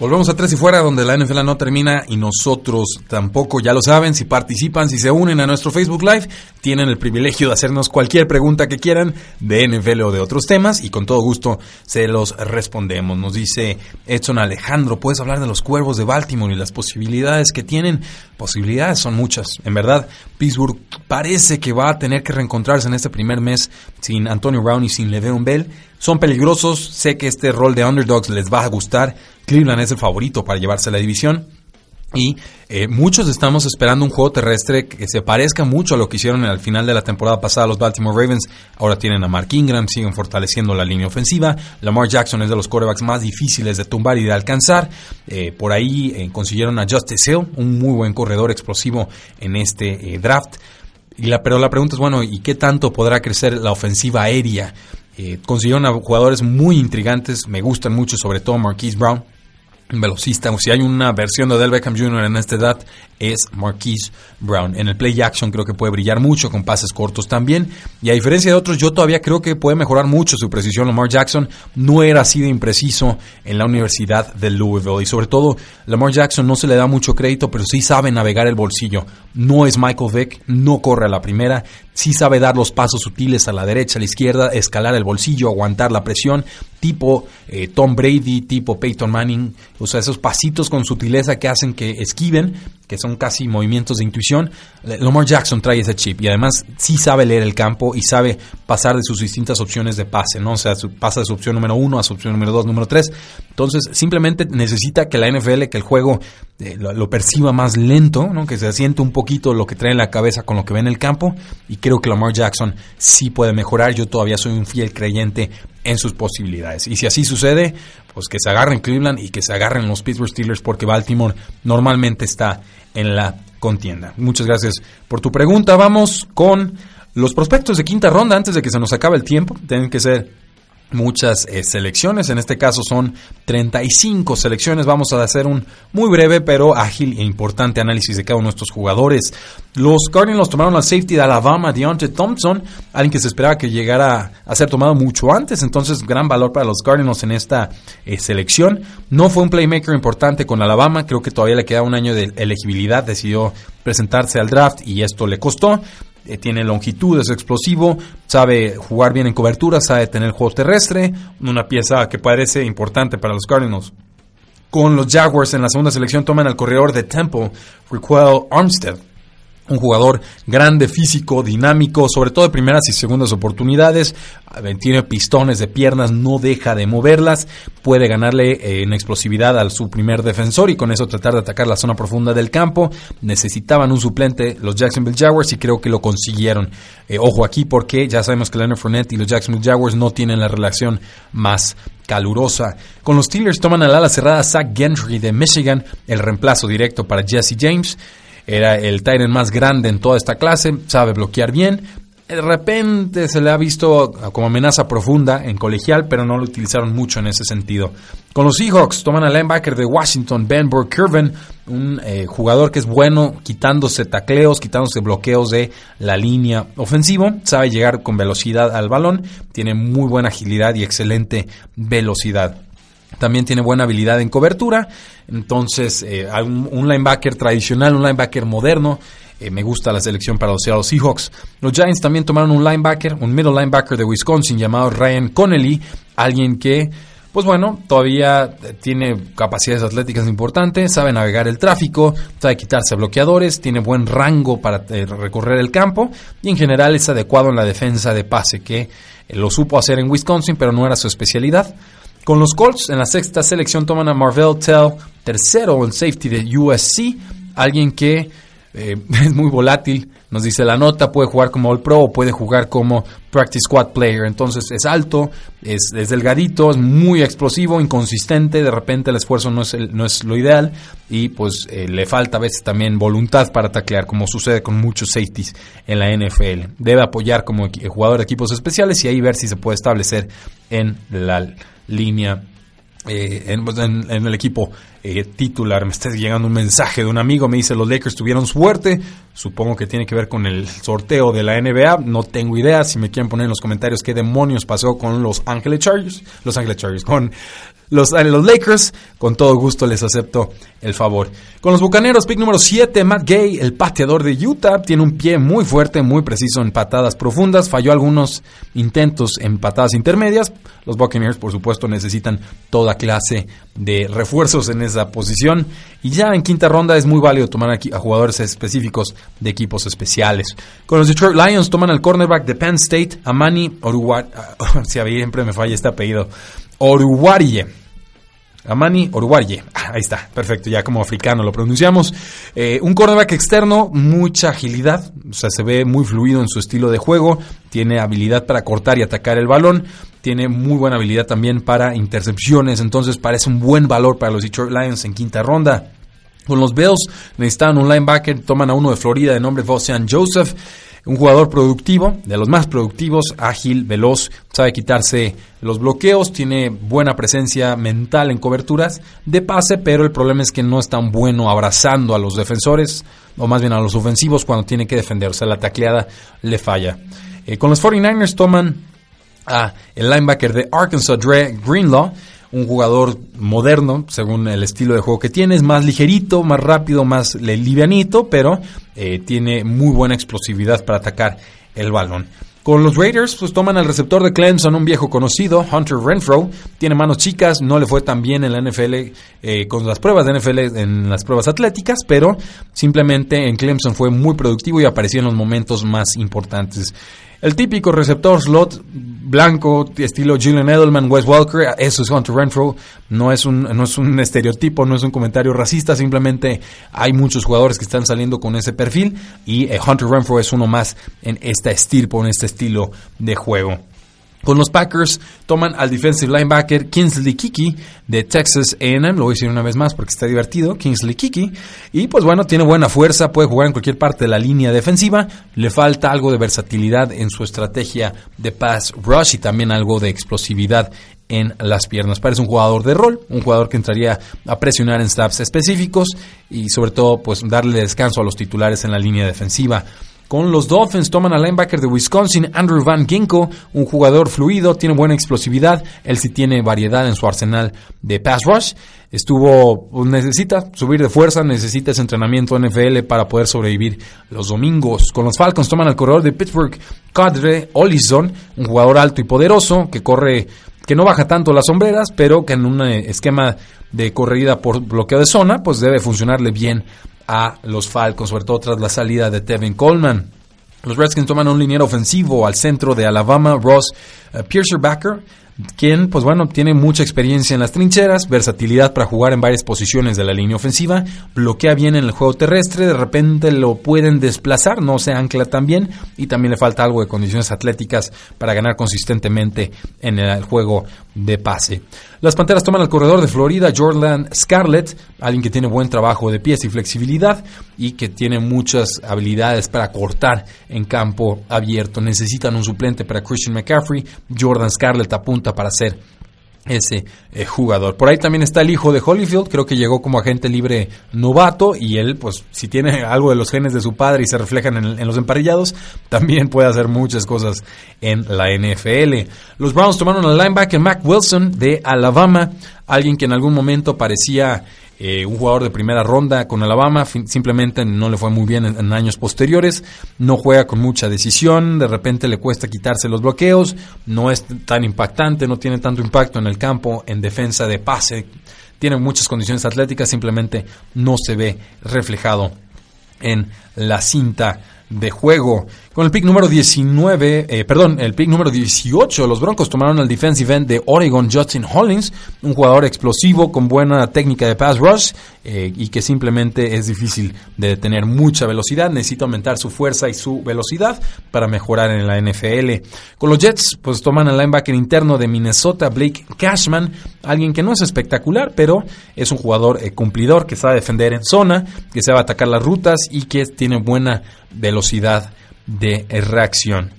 Volvemos a Tres y Fuera, donde la NFL no termina y nosotros tampoco, ya lo saben, si participan, si se unen a nuestro Facebook Live, tienen el privilegio de hacernos cualquier pregunta que quieran de NFL o de otros temas y con todo gusto se los respondemos. Nos dice Edson Alejandro, ¿puedes hablar de los cuervos de Baltimore y las posibilidades que tienen? Posibilidades son muchas. En verdad, Pittsburgh parece que va a tener que reencontrarse en este primer mes sin Antonio Brown y sin Le'Veon Bell. Son peligrosos, sé que este rol de underdogs les va a gustar. Cleveland es el favorito para llevarse la división. Y eh, muchos estamos esperando un juego terrestre que se parezca mucho a lo que hicieron al final de la temporada pasada los Baltimore Ravens. Ahora tienen a Mark Ingram, siguen fortaleciendo la línea ofensiva. Lamar Jackson es de los quarterbacks más difíciles de tumbar y de alcanzar. Eh, por ahí eh, consiguieron a Justice Hill, un muy buen corredor explosivo en este draft. Y la, pero la pregunta es, bueno, ¿y qué tanto podrá crecer la ofensiva aérea? Consiguieron a jugadores muy intrigantes, me gustan mucho, sobre todo Marquise Brown, velocista. Si hay una versión de Del Beckham Jr. en esta edad, es Marquise Brown. En el play action creo que puede brillar mucho con pases cortos también. Y a diferencia de otros, yo todavía creo que puede mejorar mucho su precisión. Lamar Jackson no era así de impreciso en la Universidad de Louisville. Y sobre todo, Lamar Jackson no se le da mucho crédito, pero sí sabe navegar el bolsillo. No es Michael Vick, no corre a la primera, sí sabe dar los pasos sutiles a la derecha, a la izquierda, escalar el bolsillo, aguantar la presión, tipo eh, Tom Brady, tipo Peyton Manning, o sea, esos pasitos con sutileza que hacen que esquiven, que son casi movimientos de intuición. Lamar Jackson trae ese chip y además sí sabe leer el campo y sabe pasar de sus distintas opciones de pase, ¿no? O sea, pasa de su opción número uno a su opción número dos, número tres. Entonces, simplemente necesita que la NFL, que el juego eh, lo, perciba más lento, ¿no? que se asiente un poquito lo que trae en la cabeza con lo que ve en el campo. Y creo que Lamar Jackson sí puede mejorar. Yo todavía soy un fiel creyente en sus posibilidades. Y si así sucede, pues que se agarren Cleveland y que se agarren los Pittsburgh Steelers porque Baltimore normalmente está en la contienda. Muchas gracias por tu pregunta. Vamos con los prospectos de quinta ronda antes de que se nos acabe el tiempo. Tienen que ser muchas eh, selecciones. En este caso son 35 selecciones. Vamos a hacer un muy breve pero ágil e importante análisis de cada uno de estos jugadores. Los Cardinals tomaron al safety de Alabama, Deontay Thompson, alguien que se esperaba que llegara a ser tomado mucho antes. Entonces, gran valor para los Cardinals en esta eh, selección. No fue un playmaker importante con Alabama. Creo que todavía le queda un año de elegibilidad. Decidió presentarse al draft y esto le costó. Eh, tiene longitud, es explosivo, sabe jugar bien en cobertura, sabe tener juego terrestre, una pieza que parece importante para los Cardinals. Con los Jaguars en la segunda selección toman al corredor de Temple, Requel Armstead un jugador grande, físico, dinámico, sobre todo de primeras y segundas oportunidades. Tiene pistones de piernas, no deja de moverlas. Puede ganarle eh, en explosividad al su primer defensor y con eso tratar de atacar la zona profunda del campo. Necesitaban un suplente los Jacksonville Jaguars y creo que lo consiguieron. Eh, ojo aquí porque ya sabemos que Leonard Fournette y los Jacksonville Jaguars no tienen la relación más calurosa. Con los Steelers toman al ala cerrada Zach Gentry de Michigan, el reemplazo directo para Jesse James. Era el Tyrant más grande en toda esta clase, sabe bloquear bien. de repente se le ha visto como amenaza profunda en colegial, pero no lo utilizaron mucho en ese sentido. Con los Seahawks toman al linebacker de Washington, Ben Burke-Kirven, un eh, jugador que es bueno quitándose tacleos, quitándose bloqueos de la línea ofensivo, sabe llegar con velocidad al balón, tiene muy buena agilidad y excelente velocidad. También tiene buena habilidad en cobertura. Entonces, eh, un linebacker tradicional, un linebacker moderno, eh, me gusta la selección para los Seahawks. Los Giants también tomaron un linebacker, un middle linebacker de Wisconsin llamado Ryan Connelly, alguien que, pues bueno, todavía tiene capacidades atléticas importantes, sabe navegar el tráfico, sabe quitarse bloqueadores, tiene buen rango para eh, recorrer el campo y en general es adecuado en la defensa de pase, que eh, lo supo hacer en Wisconsin, pero no era su especialidad. Con los Colts, en la sexta selección toman a Marvell Tell, tercero en safety de USC, alguien que eh, es muy volátil, nos dice la nota, puede jugar como All Pro o puede jugar como Practice Squad Player. Entonces es alto, es, delgadito, es muy explosivo, inconsistente, de repente el esfuerzo no es, no es lo ideal y pues eh, le falta a veces también voluntad para taclear, como sucede con muchos safeties en la NFL. Debe apoyar como jugador de equipos especiales y ahí ver si se puede establecer en la línea eh, pues, en, el equipo eh, titular. Me está llegando un mensaje de un amigo, me dice los Lakers tuvieron suerte, supongo que tiene que ver con el sorteo de la NBA, no tengo idea, si me quieren poner en los comentarios qué demonios pasó con los Ángeles Chargers, los Ángeles Chargers, con los, eh, los Lakers, con todo gusto les acepto el favor. Con los Bucaneros, pick número 7, Matt Gay, el pateador de Utah, tiene un pie muy fuerte, muy preciso en patadas profundas, falló algunos intentos en patadas intermedias. Los Buccaneers, por supuesto, necesitan toda clase de refuerzos en esa posición. Y ya en quinta ronda es muy válido tomar aquí a jugadores específicos de equipos especiales. Con los Detroit Lions toman al cornerback de Penn State, Amani Oruwari, siempre me falla este apellido, Oruwarie. Amani Oruwarie. Ah, ahí está, perfecto, ya como africano lo pronunciamos. Eh, un cornerback externo, mucha agilidad, o sea, se ve muy fluido en su estilo de juego, tiene habilidad para cortar y atacar el balón, tiene muy buena habilidad también para intercepciones, entonces parece un buen valor para los Detroit Lions en quinta ronda. Con los Bills necesitan un linebacker, toman a uno de Florida de nombre Vossian Joseph un jugador productivo, de los más productivos, ágil, veloz, sabe quitarse los bloqueos, tiene buena presencia mental en coberturas de pase, pero el problema es que no es tan bueno abrazando a los defensores, o más bien a los ofensivos cuando tiene que defender, o sea, la tacleada le falla. Eh, con los 49ers toman a el linebacker de Arkansas, Dre Greenlaw, un jugador moderno, según el estilo de juego que tiene, es más ligerito, más rápido, más livianito, pero eh, tiene muy buena explosividad para atacar el balón. Con los Raiders, pues toman al receptor de Clemson, un viejo conocido, Hunter Renfro. Tiene manos chicas, no le fue tan bien en la NFL eh, con las pruebas de NFL en las pruebas atléticas, pero simplemente en Clemson fue muy productivo y apareció en los momentos más importantes. El típico receptor slot blanco, estilo Julian Edelman, Wes Walker, eso es Hunter Renfro. No es, un, no es un estereotipo, no es un comentario racista, simplemente hay muchos jugadores que están saliendo con ese perfil y eh, Hunter Renfro es uno más en esta estirpo, en este estilo de juego. Con los Packers toman al defensive linebacker Kingsley Kiki de Texas A&M, lo voy a decir una vez más porque está divertido, Kingsley Kiki, y pues bueno, tiene buena fuerza, puede jugar en cualquier parte de la línea defensiva, le falta algo de versatilidad en su estrategia de pass rush y también algo de explosividad en las piernas. Parece un jugador de rol, un jugador que entraría a presionar en snaps específicos y sobre todo pues darle descanso a los titulares en la línea defensiva. Con los Dolphins toman al linebacker de Wisconsin, Andrew Van Ginkle, un jugador fluido, tiene buena explosividad, él sí tiene variedad en su arsenal de pass rush. Estuvo, pues, necesita subir de fuerza, necesita ese entrenamiento NFL para poder sobrevivir los domingos. Con los Falcons toman al corredor de Pittsburgh, Cadre Olison, un jugador alto y poderoso que corre que no baja tanto las sombreras, pero que en un eh, esquema de corrida por bloqueo de zona, pues debe funcionarle bien a los Falcons, sobre todo tras la salida de Tevin Coleman. Los Redskins toman un liniero ofensivo al centro de Alabama, Ross uh, Piercerbacker, quien, pues bueno, tiene mucha experiencia en las trincheras, versatilidad para jugar en varias posiciones de la línea ofensiva, bloquea bien en el juego terrestre, de repente lo pueden desplazar, no se ancla tan bien y también le falta algo de condiciones atléticas para ganar consistentemente en el juego de pase. Las Panteras toman al corredor de Florida, Jordan Scarlett, alguien que tiene buen trabajo de pies y flexibilidad y que tiene muchas habilidades para cortar en campo abierto. Necesitan un suplente para Christian McCaffrey. Jordan Scarlett apunta para ser ese eh, jugador. Por ahí también está el hijo de Holyfield, creo que llegó como agente libre novato y él, pues si tiene algo de los genes de su padre y se reflejan en, los emparrillados, también puede hacer muchas cosas en la NFL. Los Browns tomaron al linebacker Mac Wilson de Alabama, alguien que en algún momento parecía eh, un jugador de primera ronda con Alabama, simplemente no le fue muy bien en, en, años posteriores, no juega con mucha decisión, de repente le cuesta quitarse los bloqueos, no es tan impactante, no tiene tanto impacto en el campo, en defensa de pase, tiene muchas condiciones atléticas, simplemente no se ve reflejado en la cinta de juego. Con el pick número 19, eh, perdón, el pick número 18, los Broncos tomaron al defensive end de Oregon, Justin Hollins, un jugador explosivo con buena técnica de pass rush eh, y que simplemente es difícil de tener mucha velocidad, necesita aumentar su fuerza y su velocidad para mejorar en la NFL. Con los Jets, pues toman al linebacker interno de Minnesota, Blake Cashman, alguien que no es espectacular, pero es un jugador eh, cumplidor que sabe defender en zona, que sabe atacar las rutas y que tiene buena velocidad de reacción.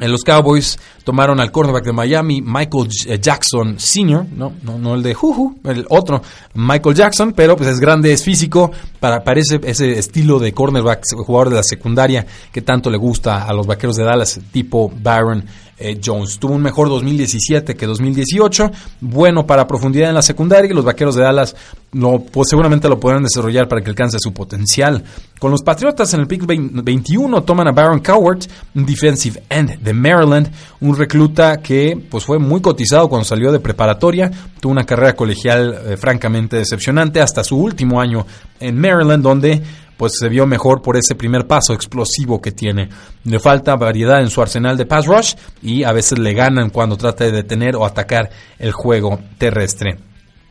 En los Cowboys tomaron al cornerback de Miami, Michael Jackson Sr., no, no, no el de Juju, el otro, Michael Jackson, pero pues es grande, es físico, para, parece ese estilo de cornerback, jugador de la secundaria que tanto le gusta a los vaqueros de Dallas, tipo Byron eh, Jones. Tuvo un mejor 2017 que 2018, bueno para profundidad en la secundaria y los vaqueros de Dallas no, pues seguramente lo podrán desarrollar para que alcance su potencial. Con los Patriotas en el pick 21 toman a Baron Coward, un defensive end de Maryland, un recluta que pues fue muy cotizado cuando salió de preparatoria, tuvo una carrera colegial eh, francamente decepcionante hasta su último año en Maryland donde pues se vio mejor por ese primer paso explosivo que tiene. Le falta variedad en su arsenal de pass rush y a veces le ganan cuando trata de detener o atacar el juego terrestre.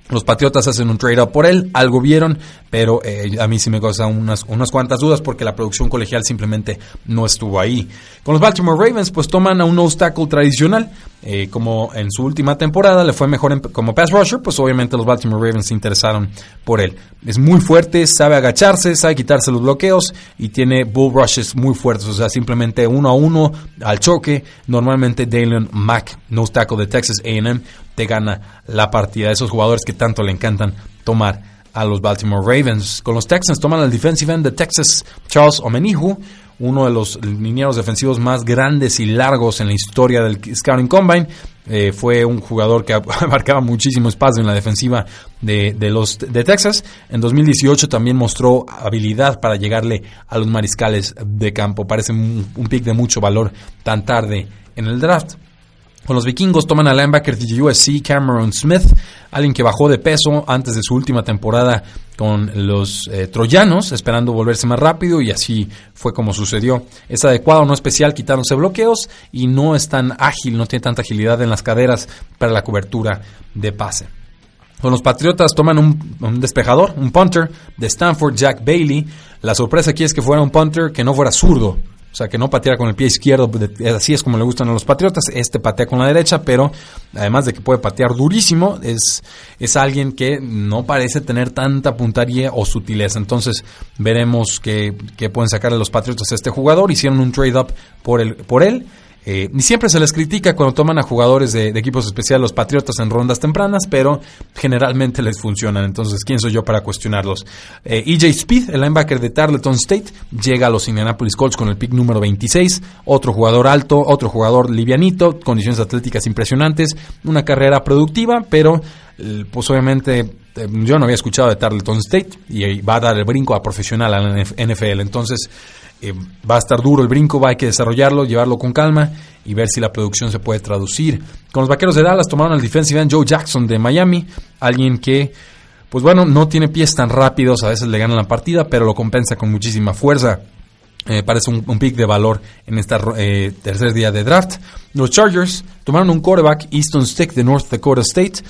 Los Patriotas hacen un trade-up por él, algo vieron, pero eh, a mí sí me causa unas, cuantas dudas porque la producción colegial simplemente no estuvo ahí. Con los Baltimore Ravens, pues toman a un tackle tradicional, eh, como en su última temporada le fue mejor como pass rusher, pues obviamente los Baltimore Ravens se interesaron por él. Es muy fuerte, sabe agacharse, sabe quitarse los bloqueos y tiene bull rushes muy fuertes, o sea, simplemente uno a uno al choque. Normalmente Dalen Mack, nose tackle de Texas A&M, te gana la partida. Esos jugadores que tanto le encantan tomar a los Baltimore Ravens. Con los Texans toman al defensive end de Texas, Charles Omenihu, uno de los linieros defensivos más grandes y largos en la historia del Scouting Combine. Eh, fue un jugador que abarcaba muchísimo espacio en la defensiva de, los de Texas. En 2018 también mostró habilidad para llegarle a los mariscales de campo. Parece un, un pick de mucho valor tan tarde en el draft. Con los vikingos toman al linebacker de USC Cameron Smith, alguien que bajó de peso antes de su última temporada con los eh, troyanos, esperando volverse más rápido y así fue como sucedió. Es adecuado, no especial, quitándose bloqueos y no es tan ágil, no tiene tanta agilidad en las caderas para la cobertura de pase. Con los Patriotas toman un, un, despejador, un punter de Stanford, Jack Bailey. La sorpresa aquí es que fuera un punter que no fuera zurdo, o sea, que no pateara con el pie izquierdo, así es como le gustan a los Patriotas. Este patea con la derecha, pero además de que puede patear durísimo, es, es alguien que no parece tener tanta puntería o sutileza. Entonces, veremos qué, qué pueden sacarle los Patriotas a este jugador. Hicieron un trade-up por, el, por él. Eh, ni siempre se les critica cuando toman a jugadores de, de, equipos especiales, los Patriotas, en rondas tempranas, pero generalmente les funcionan. Entonces, ¿quién soy yo para cuestionarlos? Eh, EJ Speed, el linebacker de Tarleton State, llega a los Indianapolis Colts con el pick número 26. Otro jugador alto, otro jugador livianito, condiciones atléticas impresionantes, una carrera productiva, pero eh, pues obviamente eh, yo no había escuchado de Tarleton State y va a dar el brinco a profesional a la NFL. Entonces, eh, va a estar duro el brinco, va hay que desarrollarlo, llevarlo con calma y ver si la producción se puede traducir. Con los vaqueros de Dallas tomaron al defensive end Joe Jackson de Miami, alguien que, pues bueno, no tiene pies tan rápidos, a veces le ganan la partida, pero lo compensa con muchísima fuerza. eh, parece un, pick de valor en este tercer día de draft. Los Chargers tomaron un quarterback, Easton Stick de North Dakota State.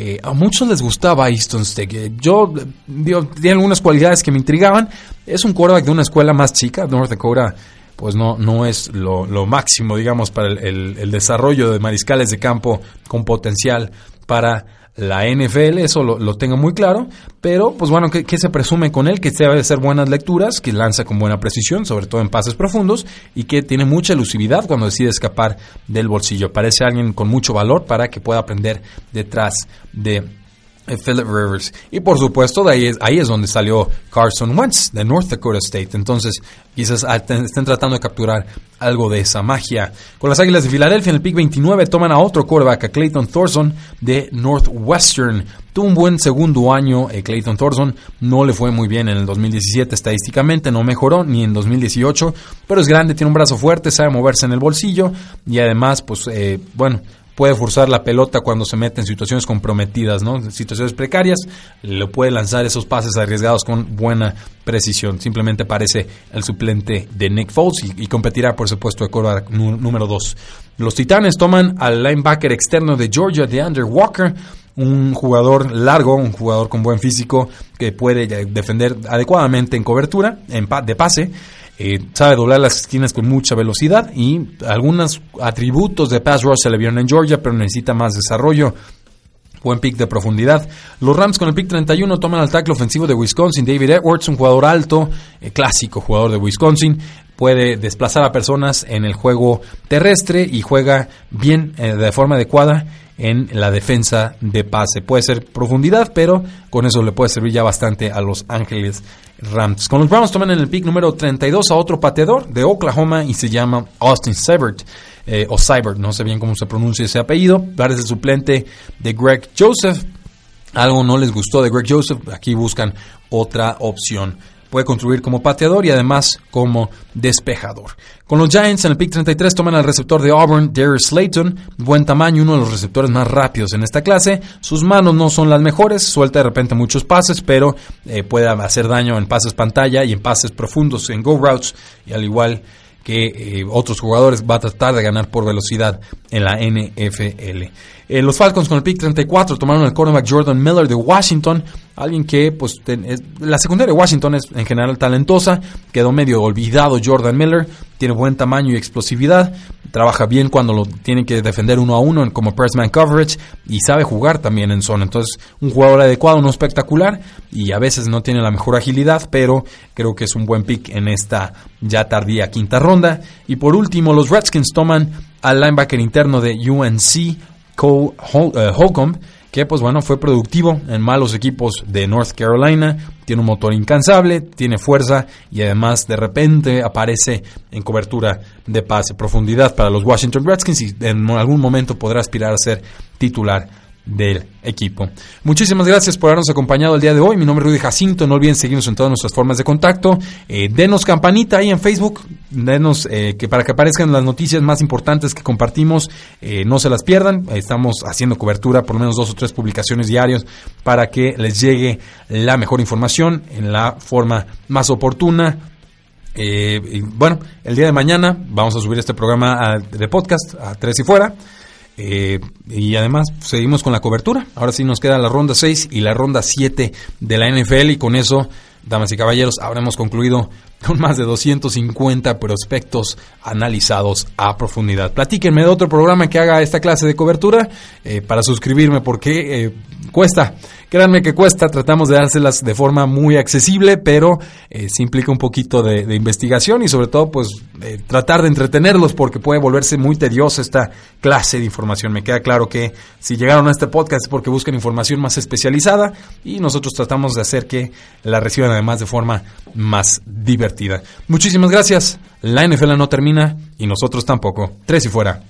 Eh, a muchos les gustaba Easton Stick. Eh, yo, digo, tiene algunas cualidades que me intrigaban. Es un quarterback de una escuela más chica. North Dakota, pues no, no es lo, máximo, digamos, para el desarrollo de mariscales de campo con potencial para la NFL, eso lo, tengo muy claro, pero pues bueno, ¿qué, se presume con él? Que debe hacer buenas lecturas, que lanza con buena precisión, sobre todo en pases profundos, y que tiene mucha elusividad cuando decide escapar del bolsillo. Parece alguien con mucho valor para que pueda aprender detrás de Philip Rivers. Y por supuesto, ahí es, ahí es donde salió Carson Wentz, de North Dakota State. Entonces, quizás estén tratando de capturar algo de esa magia. Con las Águilas de Filadelfia en el pick 29 toman a otro quarterback, a Clayton Thorson de Northwestern. Tuvo un buen segundo año eh, Clayton Thorson, no le fue muy bien en el 2017 estadísticamente, no mejoró ni en 2018, pero es grande, tiene un brazo fuerte, sabe moverse en el bolsillo y además, pues, eh, bueno, puede forzar la pelota cuando se mete en situaciones comprometidas, ¿no? Situaciones precarias, le puede lanzar esos pases arriesgados con buena precisión. Simplemente parece el suplente de Nick Foles y, competirá, por supuesto, de quarterback número 2. Los Titanes toman al linebacker externo de Georgia, de Andrew Walker, un jugador largo, un jugador con buen físico que puede defender adecuadamente en cobertura, en de pase. Eh, sabe doblar las esquinas con mucha velocidad y algunos atributos de pass rush se le vieron en Georgia, pero necesita más desarrollo. Buen pick de profundidad. Los Rams con el pick 31 toman al tackle ofensivo de Wisconsin. David Edwards, un jugador alto, eh, clásico jugador de Wisconsin. Puede desplazar a personas en el juego terrestre y juega bien, eh, de forma adecuada en la defensa de pase. Puede ser profundidad, pero con eso le puede servir ya bastante a los Ángeles Rams. Con los Browns toman en el pick número 32 a otro pateador de Oklahoma y se llama Austin Seibert. Eh, o Seibert, no sé bien cómo se pronuncia ese apellido. Parece suplente de Greg Joseph. Algo no les gustó de Greg Joseph. Aquí buscan otra opción. Puede construir como pateador y además como despejador. Con los Giants en el pick 33 toman al receptor de Auburn, Darius Slayton, buen tamaño, uno de los receptores más rápidos en esta clase. Sus manos no son las mejores, suelta de repente muchos pases, pero eh, puede hacer daño en pases pantalla y en pases profundos en go routes, y al igual que eh, otros jugadores va a tratar de ganar por velocidad en la NFL. Eh, los Falcons con el pick 34 tomaron el cornerback Jordan Miller de Washington, alguien que pues la secundaria de Washington es en general talentosa, quedó medio olvidado Jordan Miller, tiene buen tamaño y explosividad, trabaja bien cuando lo tiene que defender uno a uno como press man coverage y sabe jugar también en zona. Entonces, un jugador adecuado, no espectacular y a veces no tiene la mejor agilidad, pero creo que es un buen pick en esta ya tardía quinta ronda. Y por último, los Redskins toman al linebacker interno de UNC, Cole eh, Holcomb, que pues bueno, fue productivo en malos equipos de North Carolina, tiene un motor incansable, tiene fuerza y además de repente aparece en cobertura de pase, profundidad para los Washington Redskins y en algún momento podrá aspirar a ser titular del equipo. Muchísimas gracias por habernos acompañado el día de hoy. Mi nombre es Rudy Jacinto. No olviden seguirnos en todas nuestras formas de contacto. Eh, denos campanita ahí en Facebook. Denos eh, que para que aparezcan las noticias más importantes que compartimos. Eh, no se las pierdan. Estamos haciendo cobertura por lo menos dos o tres publicaciones diarios para que les llegue la mejor información en la forma más oportuna. y bueno, el día de mañana vamos a subir este programa de podcast a Tres y Fuera. Eh, y además seguimos con la cobertura. Ahora sí nos queda la ronda 6 y la ronda 7 de la NFL y con eso, damas y caballeros, habremos concluido con más de 250 prospectos analizados a profundidad. Platíquenme de otro programa que haga esta clase de cobertura eh, para suscribirme porque eh, cuesta Créanme que cuesta, tratamos de dárselas de forma muy accesible, pero eh, se implica un poquito de, investigación y sobre todo pues tratar de entretenerlos porque puede volverse muy tediosa esta clase de información. Me queda claro que si llegaron a este podcast es porque buscan información más especializada y nosotros tratamos de hacer que la reciban además de forma más Muchísimas gracias. La NFL no termina y nosotros tampoco. Tres y fuera.